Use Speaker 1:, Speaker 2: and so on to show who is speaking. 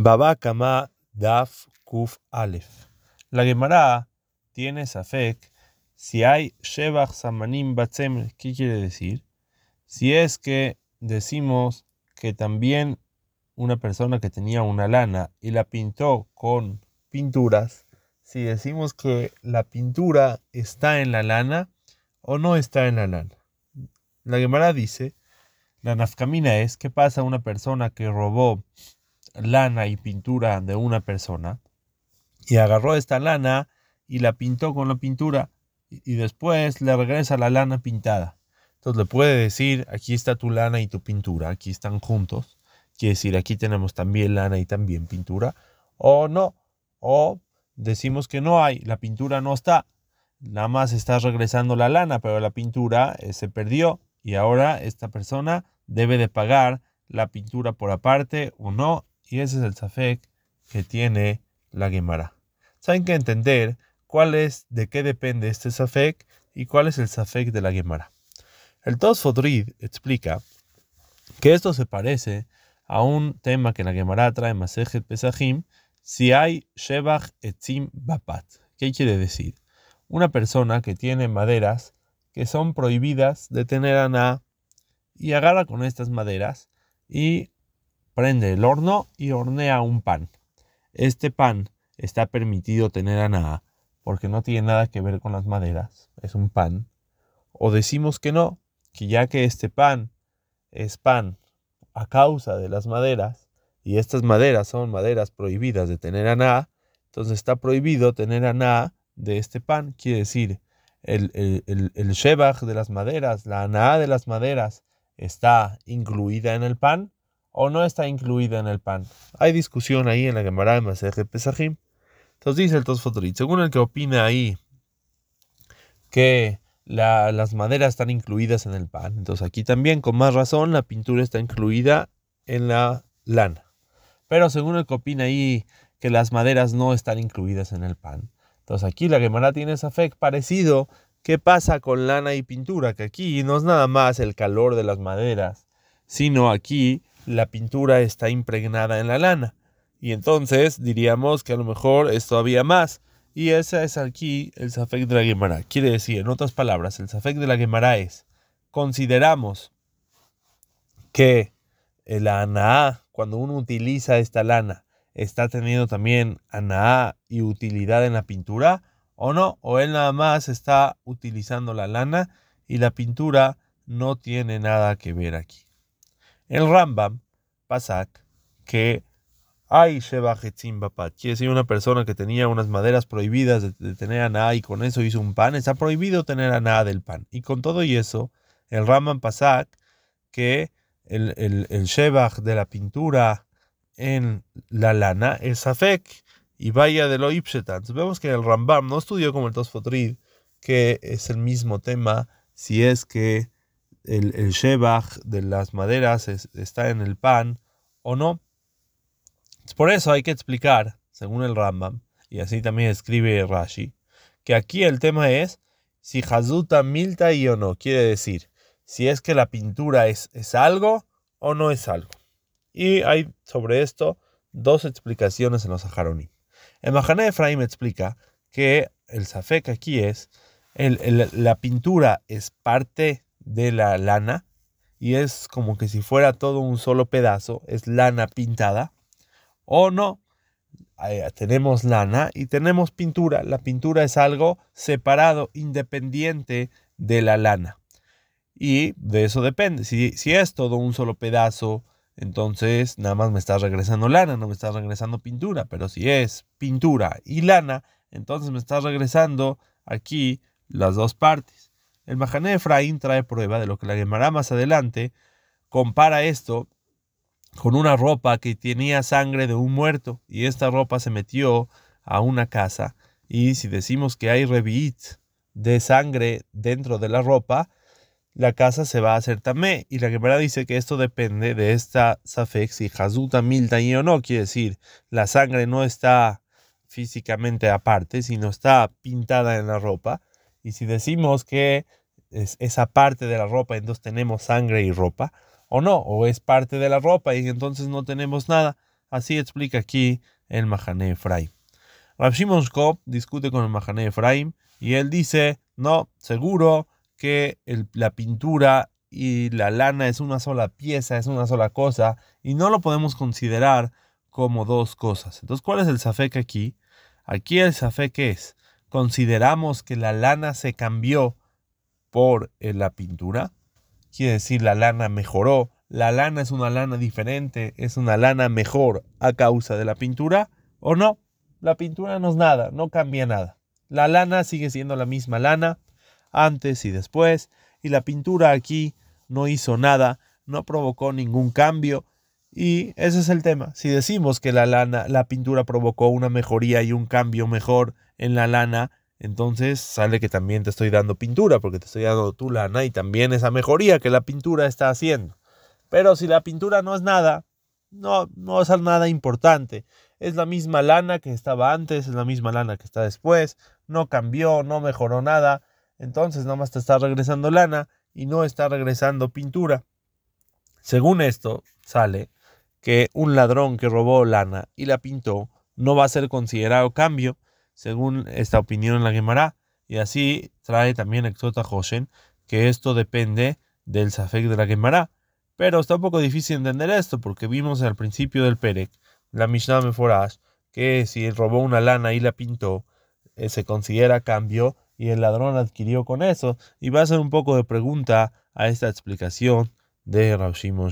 Speaker 1: Baba Kama Daf Kuf Aleph. La Gemara tiene Safek si hay Shebach Samanim Batzem. ¿Qué quiere decir? Si es que decimos que también una persona que tenía una lana y la pintó con pinturas, si decimos que la pintura está en la lana o no está en la lana. La Gemara dice, la nafkamina es, ¿qué pasa una persona que robó lana y pintura de una persona y agarró esta lana y la pintó con la pintura y después le regresa la lana pintada. Entonces le puede decir, aquí está tu lana y tu pintura, aquí están juntos. Quiere decir, aquí tenemos también lana y también pintura. O no, o decimos que no hay, la pintura no está. Nada más está regresando la lana, pero la pintura eh, se perdió y ahora esta persona debe de pagar la pintura por aparte o no y ese es el Safek que tiene la Gemara. Saben que entender cuál es, de qué depende este Safek y cuál es el Safek de la Gemara. El Tosfodrid explica que esto se parece a un tema que la Gemara trae Masejet Pesachim, si hay Shebach Etzim Bapat. ¿Qué quiere decir? Una persona que tiene maderas que son prohibidas de tener aná y agarra con estas maderas y prende el horno y hornea un pan. Este pan está permitido tener a nada porque no tiene nada que ver con las maderas, es un pan. O decimos que no, que ya que este pan es pan a causa de las maderas, y estas maderas son maderas prohibidas de tener a nada, entonces está prohibido tener a nada de este pan. Quiere decir, el, el, el, shebach de las maderas, la aná de las maderas, está incluida en el pan, o no está incluida en el pan. Hay discusión ahí en la Gemara de Maseje Pesajim. Entonces dice el Tosfotorit, según el que opina ahí que las maderas están incluidas en el pan, entonces aquí también con más razón la pintura está incluida en la lana. Pero según el que opina ahí que las maderas no están incluidas en el pan, entonces aquí la Gemara tiene ese efecto parecido. ¿Qué pasa con lana y pintura? Que aquí no es nada más el calor de las maderas, sino aquí la pintura está impregnada en la lana. Y entonces diríamos que a lo mejor es todavía más. Y ese es aquí el Safek de la Gemara. Quiere decir, en otras palabras, el Safek de la Gemara es, consideramos que la Anaá, cuando uno utiliza esta lana, está teniendo también Anaá y utilidad en la pintura, o no, o él nada más está utilizando la lana y la pintura no tiene nada que ver aquí. El Rambam, Pasak, que hay Sheba Bapat, quiere decir una persona que tenía unas maderas prohibidas de, tener aná y con eso hizo un pan, está prohibido tener aná del pan. Y con todo y eso, el Rambam Pasak, que el, el, de la pintura en la lana es Safek y vaya de lo Ipshetan. Vemos que el Rambam no estudió como el Tosfotrid, que es el mismo tema si es que el, el de las maderas está en el pan o no. Por eso hay que explicar, según el Rambam, y así también escribe Rashi, que aquí el tema es si Hazuta milta y o no. Quiere decir, si es que la pintura es, es algo o no es algo. Y hay sobre esto dos explicaciones en los Saharonim. El Mahane Efraim explica que el Safek aquí es, la pintura es parte de la lana y es como que si fuera todo un solo pedazo, es lana pintada. O no, tenemos lana y tenemos pintura. La pintura es algo separado, independiente de la lana. Y de eso depende. Si, si es todo un solo pedazo, entonces nada más me está regresando lana, no me está regresando pintura. Pero si es pintura y lana, entonces me está regresando aquí las dos partes. El Mahané Efraín trae prueba de lo que la Gemara más adelante compara esto con una ropa que tenía sangre de un muerto y esta ropa se metió a una casa y si decimos que hay revit de sangre dentro de la ropa, la casa se va a hacer tamé. Y la Gemara dice que esto depende de esta safex y hazuta milta y o no. Quiere decir, la sangre no está físicamente aparte, sino está pintada en la ropa. Y si decimos que es esa parte de la ropa, entonces tenemos sangre y ropa, o no, o es parte de la ropa y entonces no tenemos nada. Así explica aquí el Mahané Efraim. Rav Shimon discute con el Mahané Efraim y él dice, no, seguro que la pintura y la lana es una sola pieza, es una sola cosa, y no lo podemos considerar como dos cosas. Entonces, ¿cuál es el safek aquí? Aquí el safek es, consideramos que la lana se cambió por eh, la pintura, quiere decir la lana mejoró, la lana es una lana diferente, es una lana mejor a causa de la pintura, o no, la pintura no es nada, no cambia nada. La lana sigue siendo la misma lana antes y después, y la pintura aquí no hizo nada, no provocó ningún cambio, y ese es el tema. Si decimos que la lana, la pintura provocó una mejoría y un cambio mejor en la lana, entonces sale que también te estoy dando pintura, porque te estoy dando tu lana y también esa mejoría que la pintura está haciendo. Pero si la pintura no es nada, no, no es nada importante. Es la misma lana que estaba antes, es la misma lana que está después, no cambió, no mejoró nada. Entonces nada más te está regresando lana y no está regresando pintura. Según esto, sale que un ladrón que robó lana y la pintó no va a ser considerado cambio, según esta opinión en la Gemara. Y así trae también Exota Hoshen que esto depende del Safek de la Gemara. Pero está un poco difícil entender esto porque vimos al principio del Perek, la Mishnah Meforash, que si robó una lana y la pintó, eh, se considera cambio y el ladrón adquirió con eso. Y va a ser un poco de pregunta a esta explicación de Rav Shimon